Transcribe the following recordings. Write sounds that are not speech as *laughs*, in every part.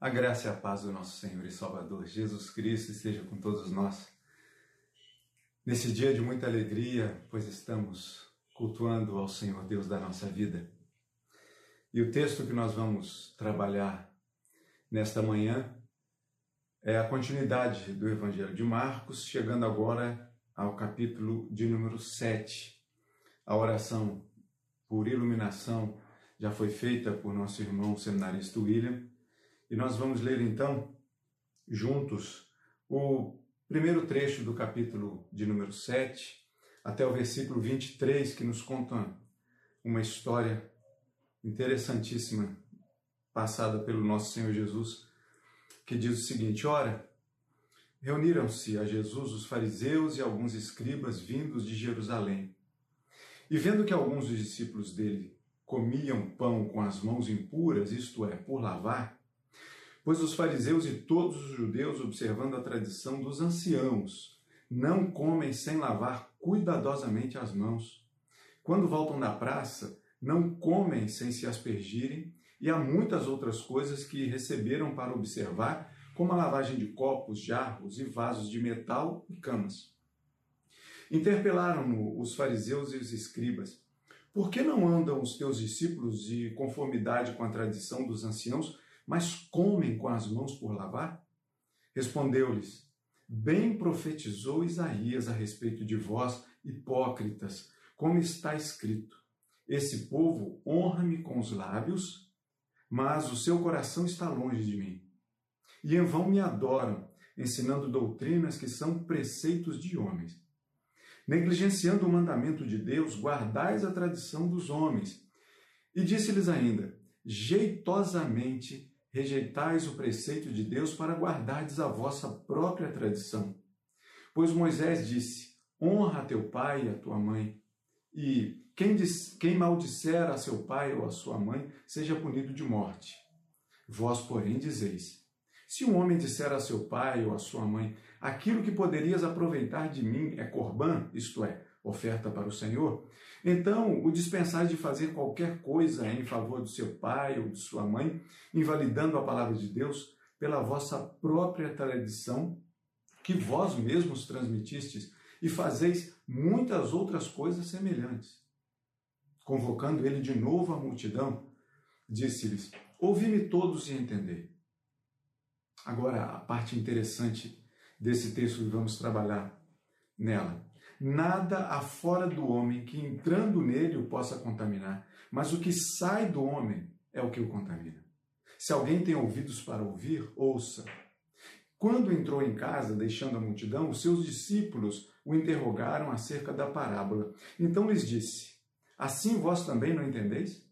A graça e a paz do nosso Senhor e Salvador Jesus Cristo esteja com todos nós. Nesse dia de muita alegria, pois estamos cultuando ao Senhor Deus da nossa vida. E o texto que nós vamos trabalhar nesta manhã é a continuidade do Evangelho de Marcos, chegando agora ao capítulo de número 7. A oração por iluminação já foi feita por nosso irmão seminarista William e nós vamos ler então, juntos, o primeiro trecho do capítulo de número 7 até o versículo 23, que nos conta uma história interessantíssima passada pelo nosso Senhor Jesus, que diz o seguinte: Ora, reuniram-se a Jesus os fariseus e alguns escribas vindos de Jerusalém. E vendo que alguns dos discípulos dele comiam pão com as mãos impuras, isto é, por lavar, Pois os fariseus e todos os judeus, observando a tradição dos anciãos, não comem sem lavar cuidadosamente as mãos. Quando voltam da praça, não comem sem se aspergirem, e há muitas outras coisas que receberam para observar, como a lavagem de copos, jarros e vasos de metal e camas. Interpelaram-no os fariseus e os escribas: Por que não andam os teus discípulos de conformidade com a tradição dos anciãos? Mas comem com as mãos por lavar? Respondeu-lhes: Bem profetizou Isaías a respeito de vós, hipócritas, como está escrito: Esse povo honra-me com os lábios, mas o seu coração está longe de mim. E em vão me adoram, ensinando doutrinas que são preceitos de homens. Negligenciando o mandamento de Deus, guardais a tradição dos homens. E disse-lhes ainda: jeitosamente rejeitais o preceito de Deus para guardardes a vossa própria tradição. Pois Moisés disse: Honra teu pai e a tua mãe. E quem, diz, quem maldisser a seu pai ou a sua mãe, seja punido de morte. Vós, porém, dizeis: Se um homem disser a seu pai ou a sua mãe, aquilo que poderias aproveitar de mim é corbã, isto é, oferta para o Senhor, então o dispensais de fazer qualquer coisa em favor do seu pai ou de sua mãe, invalidando a palavra de Deus pela vossa própria tradição que vós mesmos transmitistes e fazeis muitas outras coisas semelhantes. Convocando ele de novo a multidão, disse-lhes: Ouvi-me todos e entendei. Agora, a parte interessante desse texto vamos trabalhar nela. Nada há fora do homem que entrando nele o possa contaminar, mas o que sai do homem é o que o contamina. Se alguém tem ouvidos para ouvir, ouça. Quando entrou em casa, deixando a multidão, os seus discípulos o interrogaram acerca da parábola. Então lhes disse: Assim vós também não entendeis?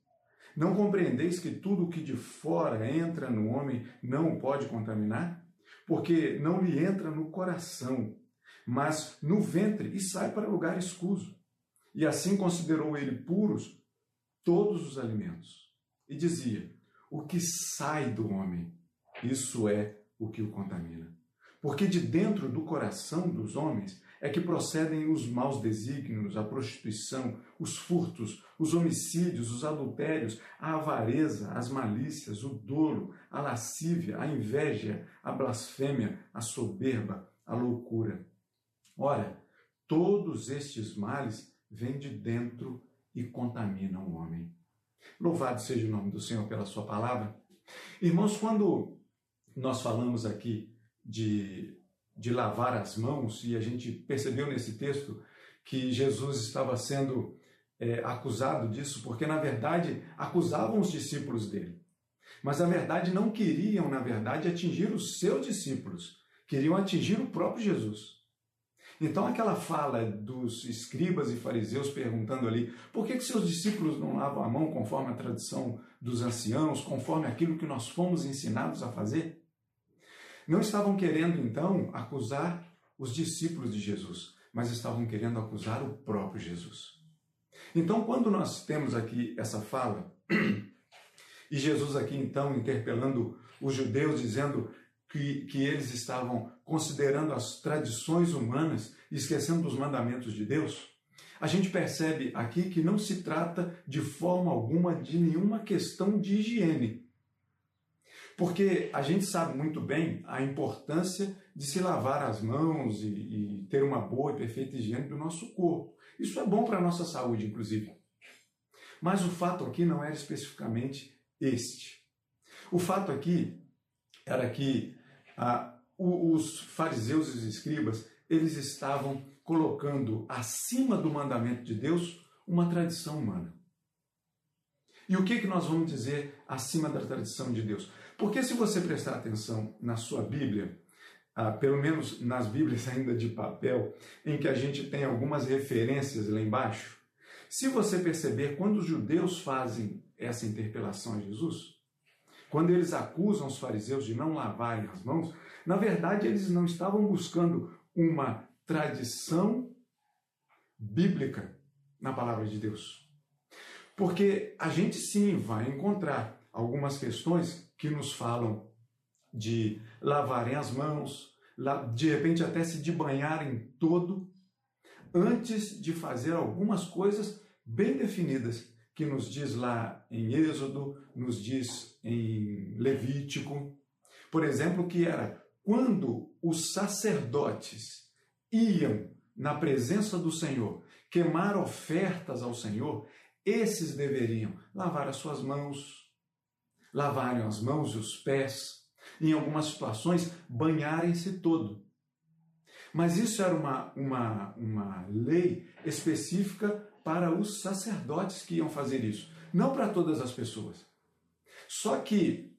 Não compreendeis que tudo o que de fora entra no homem não o pode contaminar? Porque não lhe entra no coração, mas no ventre e sai para lugar escuso. E assim considerou ele puros todos os alimentos. E dizia: O que sai do homem, isso é o que o contamina. Porque de dentro do coração dos homens é que procedem os maus desígnios, a prostituição, os furtos, os homicídios, os adultérios, a avareza, as malícias, o dolo, a lascívia, a inveja, a blasfêmia, a soberba, a loucura. Ora, todos estes males vêm de dentro e contaminam o homem. Louvado seja o nome do Senhor pela sua palavra. Irmãos, quando nós falamos aqui de, de lavar as mãos, e a gente percebeu nesse texto que Jesus estava sendo é, acusado disso, porque na verdade acusavam os discípulos dele. Mas na verdade não queriam, na verdade, atingir os seus discípulos, queriam atingir o próprio Jesus. Então, aquela fala dos escribas e fariseus perguntando ali por que, que seus discípulos não lavam a mão conforme a tradição dos anciãos, conforme aquilo que nós fomos ensinados a fazer, não estavam querendo então acusar os discípulos de Jesus, mas estavam querendo acusar o próprio Jesus. Então, quando nós temos aqui essa fala, *clears throat* e Jesus aqui então interpelando os judeus, dizendo que, que eles estavam considerando as tradições humanas esquecendo dos mandamentos de Deus, a gente percebe aqui que não se trata de forma alguma de nenhuma questão de higiene. Porque a gente sabe muito bem a importância de se lavar as mãos e, e ter uma boa e perfeita higiene do nosso corpo. Isso é bom para a nossa saúde, inclusive. Mas o fato aqui não era especificamente este. O fato aqui era que ah, os fariseus e os escribas eles estavam colocando acima do mandamento de Deus uma tradição humana. E o que, que nós vamos dizer acima da tradição de Deus? Porque se você prestar atenção na sua Bíblia, ah, pelo menos nas Bíblias *laughs* ainda de papel, em que a gente tem algumas referências lá embaixo, se você perceber, quando os judeus fazem essa interpelação a Jesus, quando eles acusam os fariseus de não lavarem as mãos, na verdade eles não estavam buscando uma tradição bíblica na palavra de Deus. Porque a gente sim vai encontrar algumas questões que nos falam de lavarem as mãos, de repente até se de banharem todo, antes de fazer algumas coisas bem definidas, que nos diz lá em Êxodo, nos diz em Levítico. Por exemplo, que era quando os sacerdotes iam na presença do Senhor queimar ofertas ao Senhor, esses deveriam lavar as suas mãos, lavarem as mãos e os pés, em algumas situações, banharem-se todo. Mas isso era uma, uma, uma lei específica para os sacerdotes que iam fazer isso, não para todas as pessoas. Só que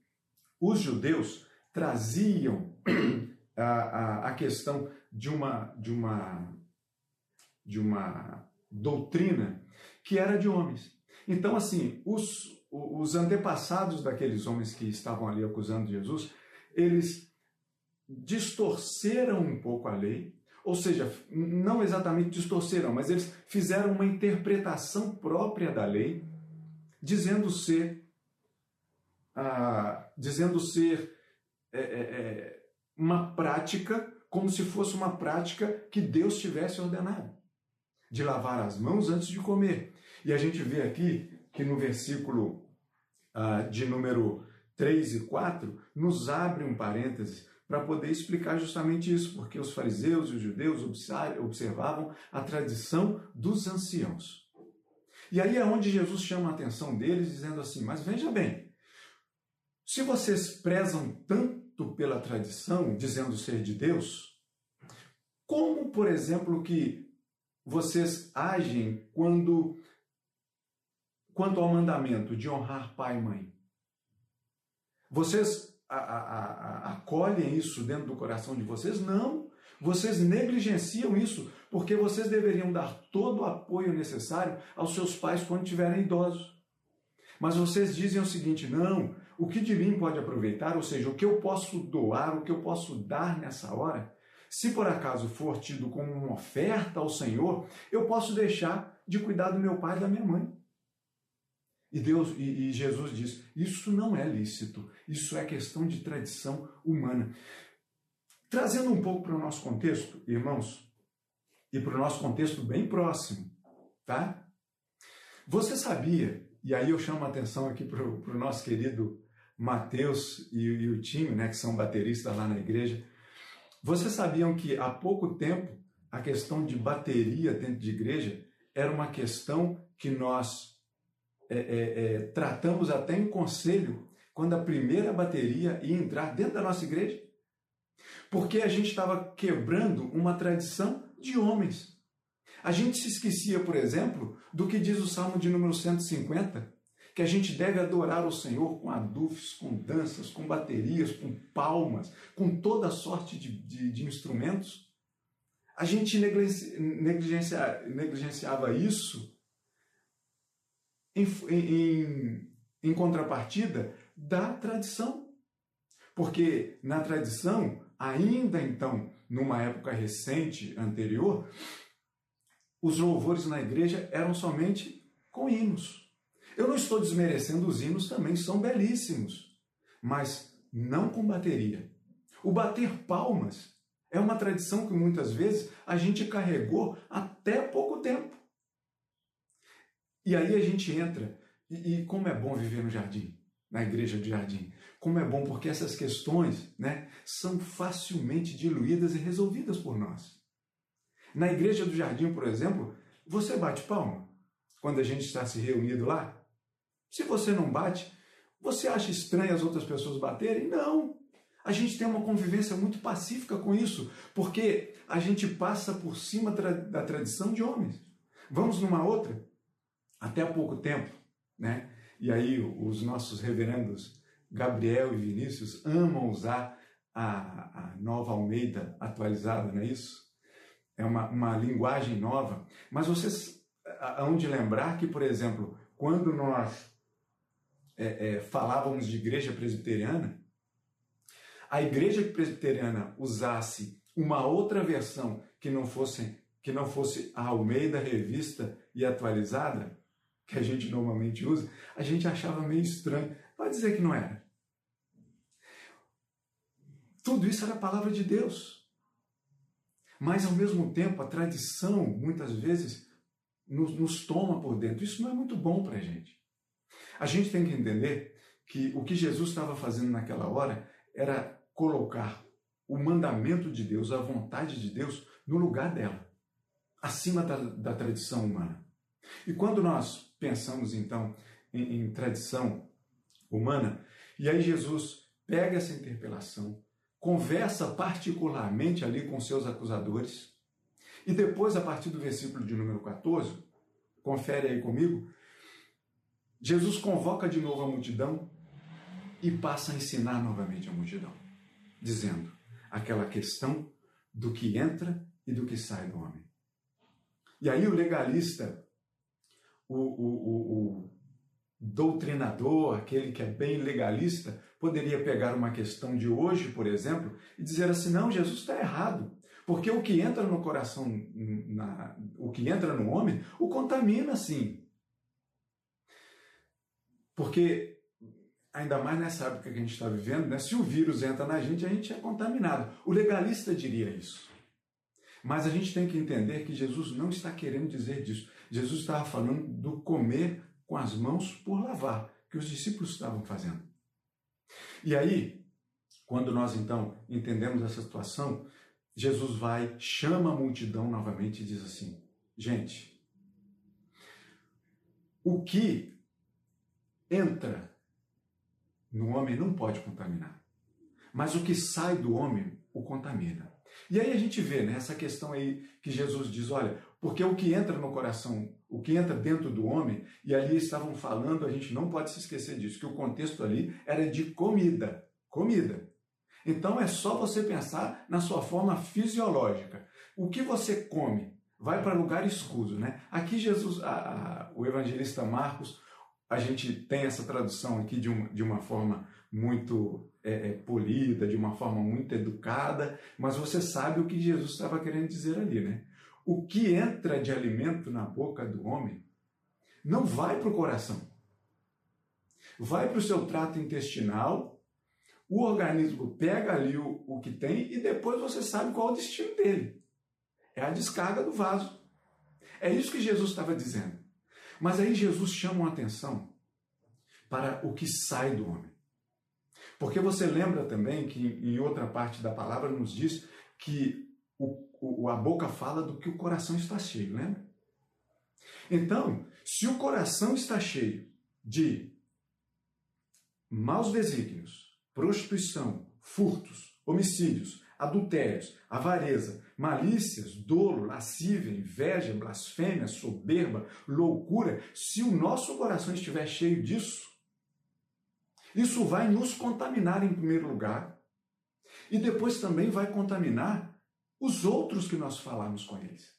os judeus traziam *clears throat* a, a, a questão de uma, de uma, de uma doutrina que era de homens. Então, assim, os, os antepassados daqueles homens que estavam ali acusando Jesus, eles distorceram um pouco a lei, ou seja, não exatamente distorceram, mas eles fizeram uma interpretação própria da lei, dizendo ser, ah, dizendo ser é, é, é uma prática como se fosse uma prática que Deus tivesse ordenado, de lavar as mãos antes de comer. E a gente vê aqui que no versículo ah, de número 3 e 4 nos abre um parêntese para poder explicar justamente isso, porque os fariseus e os judeus observavam a tradição dos anciãos. E aí é onde Jesus chama a atenção deles, dizendo assim: Mas veja bem, se vocês prezam tanto pela tradição, dizendo ser de Deus, como, por exemplo, que vocês agem quando quanto ao mandamento de honrar pai e mãe? Vocês a, a, acolhem isso dentro do coração de vocês? Não. Vocês negligenciam isso porque vocês deveriam dar todo o apoio necessário aos seus pais quando tiverem idosos. Mas vocês dizem o seguinte: não, o que de mim pode aproveitar, ou seja, o que eu posso doar, o que eu posso dar nessa hora, se por acaso for tido como uma oferta ao Senhor, eu posso deixar de cuidar do meu pai e da minha mãe. E Deus e, e Jesus diz: isso não é lícito, isso é questão de tradição humana. Trazendo um pouco para o nosso contexto, irmãos, e para o nosso contexto bem próximo, tá? Você sabia, e aí eu chamo a atenção aqui para o nosso querido Mateus e, e o time, né, que são bateristas lá na igreja. Vocês sabiam que há pouco tempo a questão de bateria dentro de igreja era uma questão que nós é, é, é, tratamos até em conselho quando a primeira bateria ia entrar dentro da nossa igreja. Porque a gente estava quebrando uma tradição de homens. A gente se esquecia, por exemplo, do que diz o Salmo de número 150, que a gente deve adorar o Senhor com adufes, com danças, com baterias, com palmas, com toda sorte de, de, de instrumentos. A gente negligencia, negligenciava isso em, em, em contrapartida da tradição. Porque na tradição, ainda então, numa época recente, anterior, os louvores na igreja eram somente com hinos. Eu não estou desmerecendo os hinos, também são belíssimos, mas não com bateria. O bater palmas é uma tradição que muitas vezes a gente carregou até pouco tempo. E aí a gente entra, e, e como é bom viver no jardim. na igreja do jardim. Como é bom porque essas questões né, são facilmente diluídas e resolvidas por nós. Na igreja do jardim, por exemplo, você bate palma quando a gente está se reunido lá? Se você não bate, você acha estranho as outras pessoas baterem? Não. A gente tem uma convivência muito pacífica com isso, porque a gente passa por cima da tradição de homens. Vamos numa outra? Até há pouco tempo, né? E aí os nossos reverendos Gabriel e Vinícius amam usar a, a nova Almeida atualizada, não é isso? É uma, uma linguagem nova. Mas vocês hão de lembrar que, por exemplo, quando nós é, é, falávamos de igreja presbiteriana, a igreja presbiteriana usasse uma outra versão que não fosse que não fosse a Almeida revista e atualizada, que a gente normalmente usa, a gente achava meio estranho. Pode dizer que não era. Tudo isso era a palavra de Deus. Mas, ao mesmo tempo, a tradição, muitas vezes, nos, nos toma por dentro. Isso não é muito bom para a gente. A gente tem que entender que o que Jesus estava fazendo naquela hora era colocar o mandamento de Deus, a vontade de Deus, no lugar dela, acima da, da tradição humana. E quando nós pensamos então em, em tradição humana, e aí Jesus pega essa interpelação, conversa particularmente ali com seus acusadores, e depois, a partir do versículo de número 14, confere aí comigo, Jesus convoca de novo a multidão e passa a ensinar novamente a multidão, dizendo aquela questão do que entra e do que sai do homem. E aí o legalista, o, o, o, o doutrinador, aquele que é bem legalista, poderia pegar uma questão de hoje, por exemplo, e dizer assim: não, Jesus está errado. Porque o que entra no coração, na, o que entra no homem, o contamina sim. Porque, ainda mais nessa época que a gente está vivendo, né, se o vírus entra na gente, a gente é contaminado. O legalista diria isso. Mas a gente tem que entender que Jesus não está querendo dizer disso. Jesus estava falando do comer com as mãos por lavar, que os discípulos estavam fazendo. E aí, quando nós então entendemos essa situação, Jesus vai, chama a multidão novamente e diz assim: gente, o que entra no homem não pode contaminar. Mas o que sai do homem o contamina. E aí a gente vê né, essa questão aí que Jesus diz: olha, porque o que entra no coração, o que entra dentro do homem, e ali estavam falando, a gente não pode se esquecer disso, que o contexto ali era de comida. Comida. Então é só você pensar na sua forma fisiológica. O que você come vai para lugar escuso, né? Aqui Jesus, a, a, o evangelista Marcos a gente tem essa tradução aqui de uma, de uma forma muito é, é, polida, de uma forma muito educada, mas você sabe o que Jesus estava querendo dizer ali, né? O que entra de alimento na boca do homem não vai para o coração, vai para o seu trato intestinal, o organismo pega ali o, o que tem e depois você sabe qual é o destino dele. É a descarga do vaso. É isso que Jesus estava dizendo. Mas aí Jesus chama a atenção para o que sai do homem. Porque você lembra também que em outra parte da palavra nos diz que o, o, a boca fala do que o coração está cheio, lembra? Então, se o coração está cheio de maus desígnios, prostituição, furtos, homicídios, adultérios, avareza, malícias, dolo, lascívia, inveja, blasfêmia, soberba, loucura, se o nosso coração estiver cheio disso, isso vai nos contaminar em primeiro lugar e depois também vai contaminar os outros que nós falamos com eles.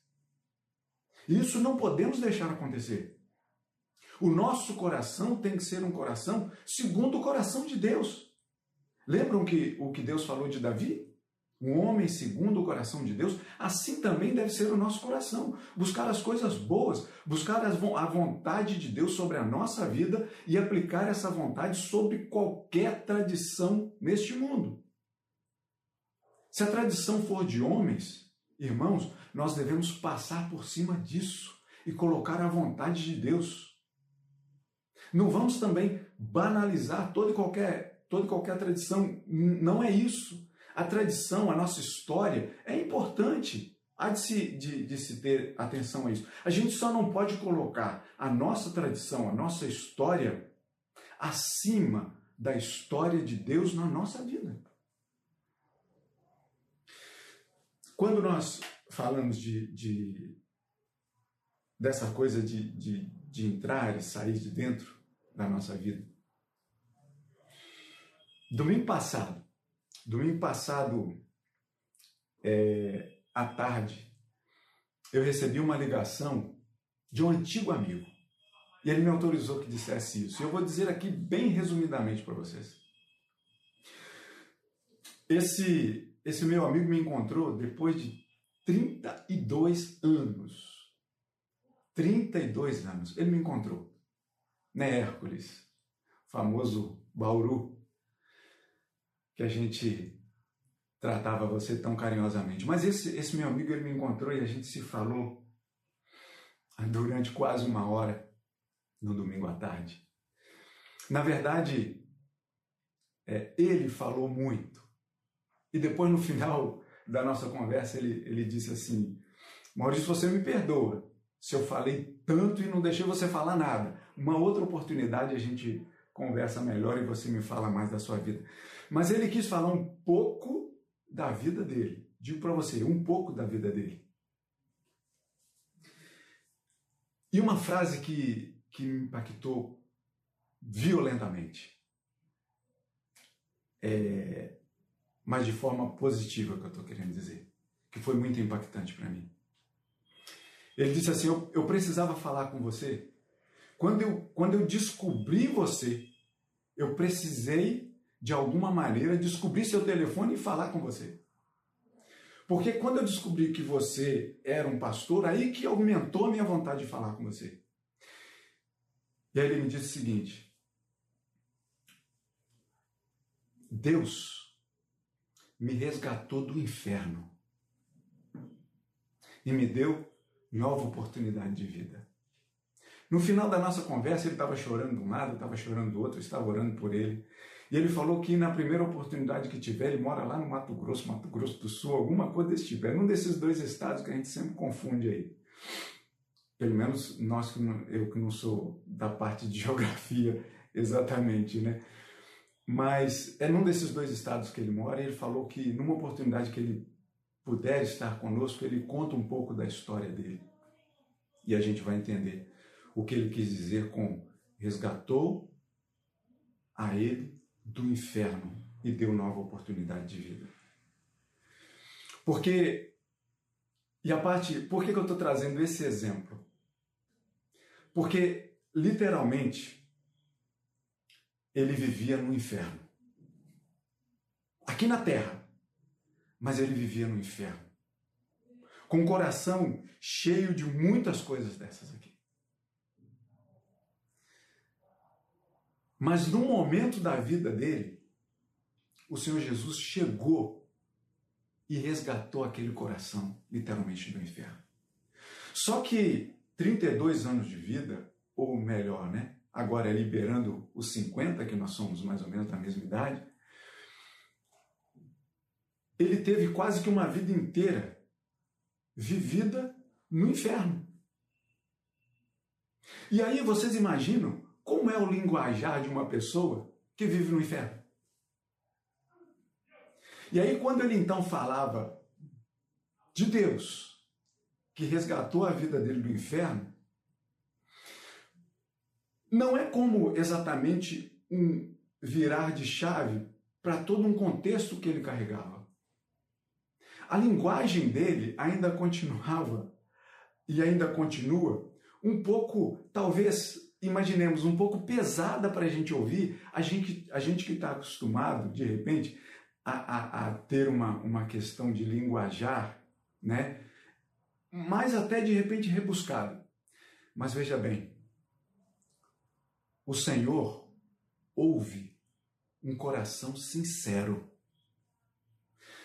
Isso não podemos deixar acontecer. O nosso coração tem que ser um coração segundo o coração de Deus. Lembram que o que Deus falou de Davi? Um homem segundo o coração de Deus, assim também deve ser o nosso coração. Buscar as coisas boas, buscar a vontade de Deus sobre a nossa vida e aplicar essa vontade sobre qualquer tradição neste mundo. Se a tradição for de homens, irmãos, nós devemos passar por cima disso e colocar a vontade de Deus. Não vamos também banalizar toda e qualquer, toda e qualquer tradição. Não é isso. A tradição, a nossa história é importante. Há de se, de, de se ter atenção a isso. A gente só não pode colocar a nossa tradição, a nossa história, acima da história de Deus na nossa vida. Quando nós falamos de, de dessa coisa de, de, de entrar e sair de dentro da nossa vida, domingo passado, domingo passado, é, à tarde, eu recebi uma ligação de um antigo amigo. E ele me autorizou que dissesse isso. E eu vou dizer aqui bem resumidamente para vocês. Esse esse meu amigo me encontrou depois de 32 anos. 32 anos. Ele me encontrou na Hércules, famoso Bauru, que a gente tratava você tão carinhosamente. Mas esse, esse meu amigo, ele me encontrou e a gente se falou durante quase uma hora no domingo à tarde. Na verdade, é, ele falou muito. E depois, no final da nossa conversa, ele, ele disse assim: Maurício, você me perdoa se eu falei tanto e não deixei você falar nada. Uma outra oportunidade a gente conversa melhor e você me fala mais da sua vida. Mas ele quis falar um pouco da vida dele. Digo para você, um pouco da vida dele. E uma frase que, que me impactou violentamente. É, mas de forma positiva que eu estou querendo dizer, que foi muito impactante para mim. Ele disse assim: eu, eu precisava falar com você. Quando eu, quando eu descobri você, eu precisei, de alguma maneira, descobrir seu telefone e falar com você. Porque quando eu descobri que você era um pastor, aí que aumentou a minha vontade de falar com você. E aí ele me disse o seguinte: Deus me resgatou do inferno e me deu nova oportunidade de vida. No final da nossa conversa, ele estava chorando de um lado, estava chorando do outro, eu estava orando por ele. E ele falou que na primeira oportunidade que tiver, ele mora lá no Mato Grosso, Mato Grosso do Sul, alguma coisa desse tipo. É um desses dois estados que a gente sempre confunde aí. Pelo menos nós, eu que não sou da parte de *laughs* geografia exatamente, né? Mas é num desses dois estados que ele mora e ele falou que numa oportunidade que ele puder estar conosco, ele conta um pouco da história dele. E a gente vai entender o que ele quis dizer com resgatou a ele do inferno e deu nova oportunidade de vida. Porque, e a parte, por que, que eu estou trazendo esse exemplo? Porque, literalmente, ele vivia no inferno. Aqui na terra, mas ele vivia no inferno. Com o coração cheio de muitas coisas dessas aqui. Mas no momento da vida dele, o Senhor Jesus chegou e resgatou aquele coração, literalmente, do inferno. Só que 32 anos de vida, ou melhor, né? agora liberando os 50, que nós somos mais ou menos da mesma idade, ele teve quase que uma vida inteira vivida no inferno. E aí vocês imaginam como é o linguajar de uma pessoa que vive no inferno? E aí, quando ele então falava de Deus, que resgatou a vida dele do inferno, não é como exatamente um virar de chave para todo um contexto que ele carregava. A linguagem dele ainda continuava e ainda continua um pouco, talvez, imaginemos, um pouco pesada para a gente ouvir, a gente, a gente que está acostumado, de repente, a, a, a, ter uma, uma questão de linguajar, né? mas até de repente rebuscado. Mas veja bem, o Senhor ouve um coração sincero.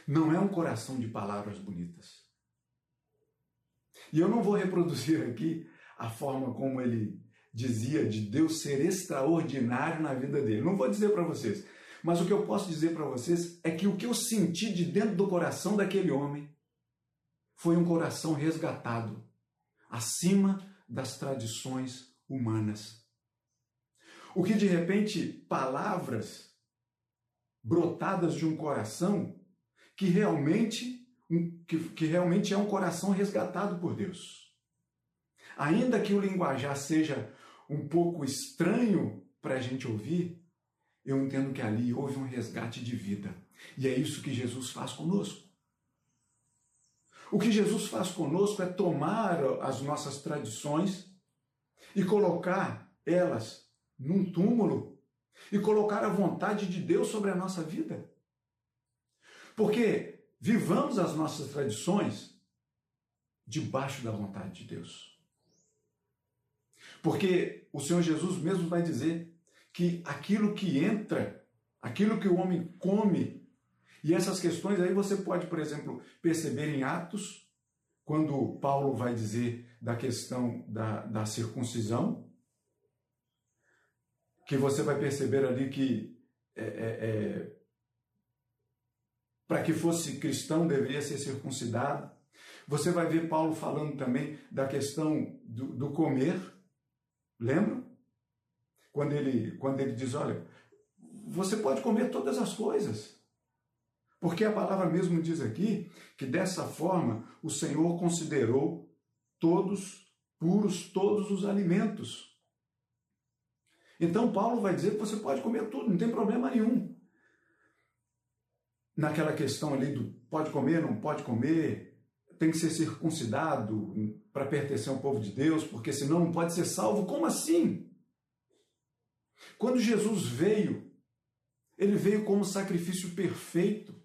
Não é um coração de palavras bonitas. E eu não vou reproduzir aqui a forma como ele dizia de Deus ser extraordinário na vida dele. Não vou dizer para vocês, mas o que eu posso dizer para vocês é que o que eu senti de dentro do coração daquele homem foi um coração resgatado, acima das tradições humanas. O que de repente palavras brotadas de um coração que realmente que, que realmente é um coração resgatado por Deus. Ainda que o linguajar seja um pouco estranho para a gente ouvir, eu entendo que ali houve um resgate de vida. E é isso que Jesus faz conosco. O que Jesus faz conosco é tomar as nossas tradições e colocar elas num túmulo e colocar a vontade de Deus sobre a nossa vida. Porque vivamos as nossas tradições debaixo da vontade de Deus. Porque o Senhor Jesus mesmo vai dizer que aquilo que entra, aquilo que o homem come, e essas questões aí você pode, por exemplo, perceber em Atos, quando Paulo vai dizer da questão da, da circuncisão, que você vai perceber ali que é, é, é, para que fosse cristão deveria ser circuncidado. Você vai ver Paulo falando também da questão do, do comer. Lembra? Quando ele, quando ele diz: Olha, você pode comer todas as coisas. Porque a palavra mesmo diz aqui que dessa forma o Senhor considerou todos puros, todos os alimentos. Então Paulo vai dizer que você pode comer tudo, não tem problema nenhum naquela questão ali do pode comer, não pode comer, tem que ser circuncidado para pertencer ao povo de Deus, porque senão não pode ser salvo. Como assim? Quando Jesus veio, ele veio como sacrifício perfeito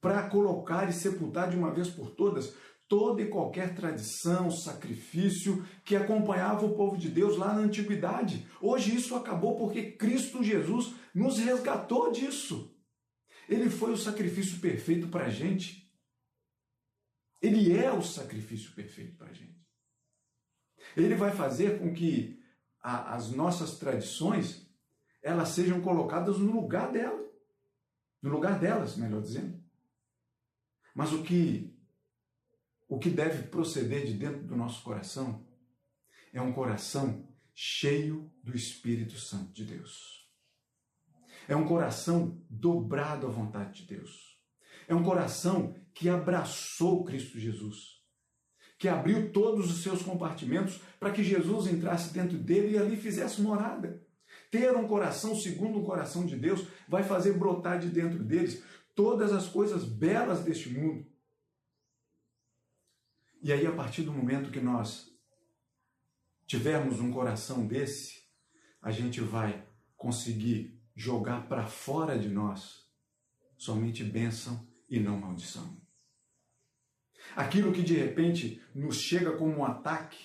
para colocar e sepultar de uma vez por todas toda e qualquer tradição, sacrifício que acompanhava o povo de Deus lá na antiguidade. Hoje isso acabou porque Cristo Jesus nos resgatou disso. Ele foi o sacrifício perfeito para a gente. Ele é o sacrifício perfeito para a gente. Ele vai fazer com que a, as nossas tradições elas sejam colocadas no lugar dela, no lugar delas, melhor dizendo. Mas o que o que deve proceder de dentro do nosso coração é um coração cheio do Espírito Santo de Deus. É um coração dobrado à vontade de Deus. É um coração que abraçou Cristo Jesus, que abriu todos os seus compartimentos para que Jesus entrasse dentro dele e ali fizesse morada. Ter um coração segundo o coração de Deus vai fazer brotar de dentro deles todas as coisas belas deste mundo. E aí, a partir do momento que nós tivermos um coração desse, a gente vai conseguir jogar para fora de nós somente bênção e não maldição. Aquilo que de repente nos chega como um ataque,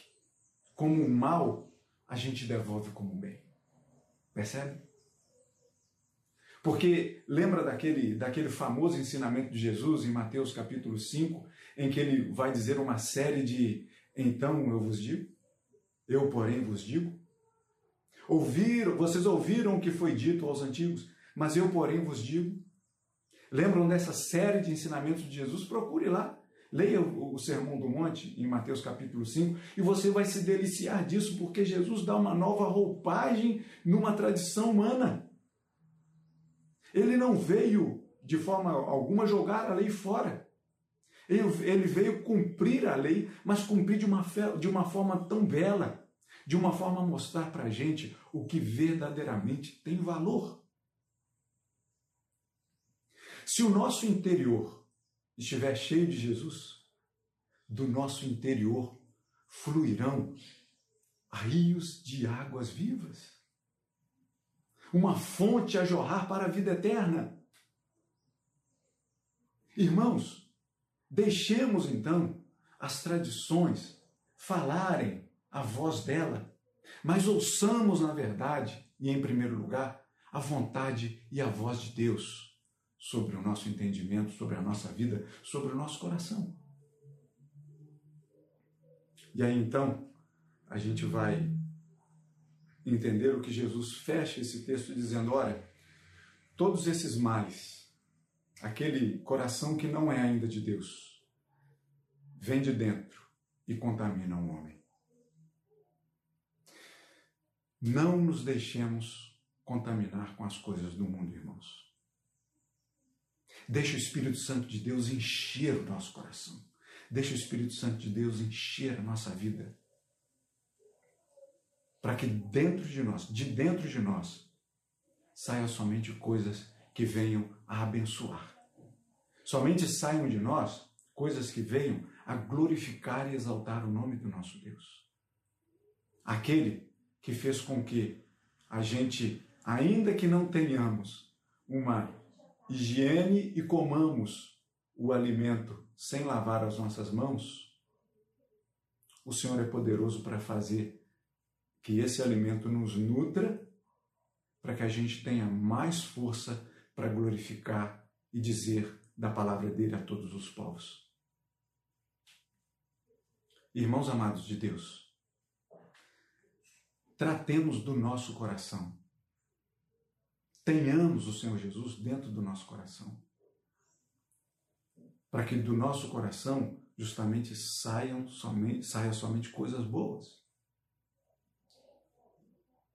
como um mal, a gente devolve como um bem. Percebe? Porque lembra daquele, daquele famoso ensinamento de Jesus em Mateus capítulo 5, em que ele vai dizer uma série de então eu vos digo, eu porém vos digo, Ouviram, vocês ouviram o que foi dito aos antigos, mas eu, porém, vos digo. Lembram dessa série de ensinamentos de Jesus? Procure lá. Leia o, Sermão do Monte, em Mateus capítulo 5, e você vai se deliciar disso, porque Jesus dá uma nova roupagem numa tradição humana. Ele não veio de forma alguma jogar a lei fora. Ele veio cumprir a lei, mas cumprir de uma, de uma forma tão bela de uma forma a mostrar para a gente o que verdadeiramente tem valor. Se o nosso interior estiver cheio de Jesus, do nosso interior fluirão rios de águas vivas, uma fonte a jorrar para a vida eterna. Irmãos, deixemos então as tradições falarem a voz dela, mas ouçamos, na verdade, e em primeiro lugar, a vontade e a voz de Deus sobre o nosso entendimento, sobre a nossa vida, sobre o nosso coração. E aí então, a gente vai entender o que Jesus fecha esse texto dizendo: olha, todos esses males, aquele coração que não é ainda de Deus, vem de dentro e contamina o homem. Não nos deixemos contaminar com as coisas do mundo, irmãos. Deixa o Espírito Santo de Deus encher o nosso coração. Deixa o Espírito Santo de Deus encher a nossa vida. Para que dentro de nós, de dentro de nós, saiam somente coisas que venham a abençoar. Somente saiam de nós coisas que venham a glorificar e exaltar o nome do nosso Deus. Aquele que fez com que a gente, ainda que não tenhamos uma higiene e comamos o alimento sem lavar as nossas mãos, o Senhor é poderoso para fazer que esse alimento nos nutra, para que a gente tenha mais força para glorificar e dizer da palavra dele a todos os povos. Irmãos amados de Deus, tratemos do nosso coração. Tenhamos o Senhor Jesus dentro do nosso coração. Para que do nosso coração justamente saiam somente, saia somente coisas boas.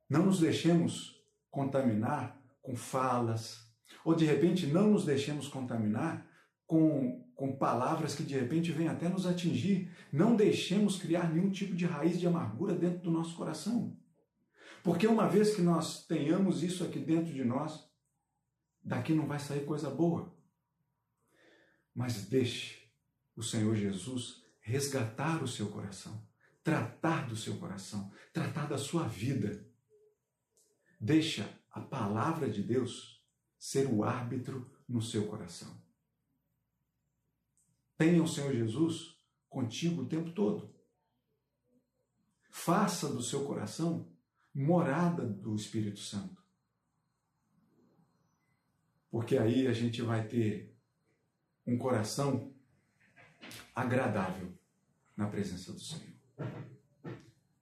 Não nos deixemos contaminar com falas, ou de repente não nos deixemos contaminar com, com palavras que de repente vêm até nos atingir. Não deixemos criar nenhum tipo de raiz de amargura dentro do nosso coração. Porque uma vez que nós tenhamos isso aqui dentro de nós, daqui não vai sair coisa boa. Mas deixe o Senhor Jesus resgatar o seu coração, tratar do seu coração, tratar da sua vida. Deixa a palavra de Deus ser o árbitro no seu coração. Tenha o Senhor Jesus contigo o tempo todo. Faça do seu coração morada do Espírito Santo. Porque aí a gente vai ter um coração agradável na presença do Senhor.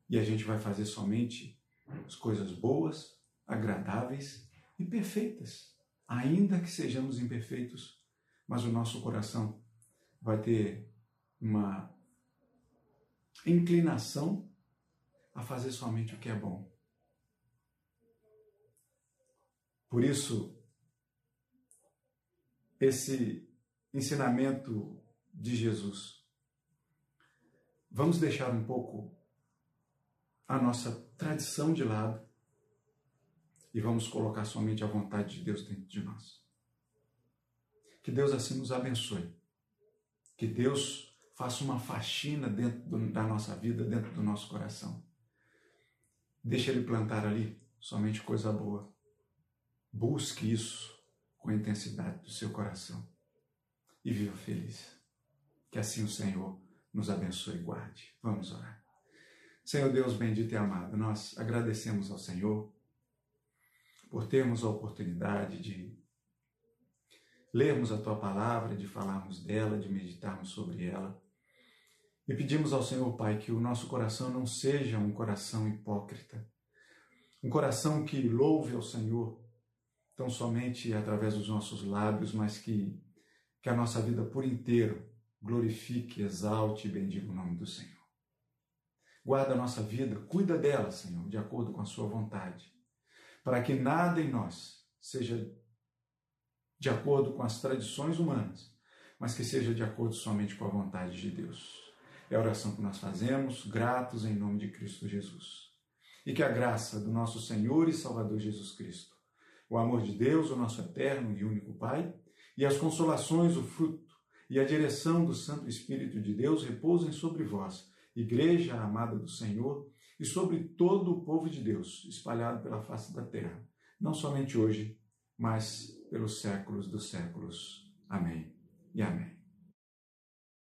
E a gente vai fazer somente as coisas boas, agradáveis e perfeitas, ainda que sejamos imperfeitos, mas o nosso coração vai ter uma inclinação a fazer somente o que é bom. Por isso, esse ensinamento de Jesus, vamos deixar um pouco a nossa tradição de lado e vamos colocar somente a vontade de Deus dentro de nós. Que Deus assim nos abençoe. Que Deus faça uma faxina dentro do, da nossa vida, dentro do nosso coração. Deixa Ele plantar ali somente coisa boa Busque isso com a intensidade do seu coração e viva feliz. Que assim o Senhor nos abençoe e guarde. Vamos orar. Senhor Deus bendito e amado, nós agradecemos ao Senhor por termos a oportunidade de lermos a tua palavra, de falarmos dela, de meditarmos sobre ela. E pedimos ao Senhor, Pai, que o nosso coração não seja um coração hipócrita, um coração que louve ao Senhor tão somente através dos nossos lábios, mas que, que a nossa vida por inteiro glorifique, exalte e bendiga o nome do Senhor. Guarda a nossa vida, cuida dela, Senhor, de acordo com a Sua vontade, para que nada em nós seja de acordo com as tradições humanas, mas que seja de acordo somente com a vontade de Deus. É a oração que nós fazemos, gratos em nome de Cristo Jesus. E que a graça do nosso Senhor e Salvador Jesus Cristo o amor de Deus, o nosso eterno e único Pai, e as consolações, o fruto e a direção do Santo Espírito de Deus repousem sobre vós, Igreja amada do Senhor, e sobre todo o povo de Deus espalhado pela face da terra, não somente hoje, mas pelos séculos dos séculos. Amém e amém.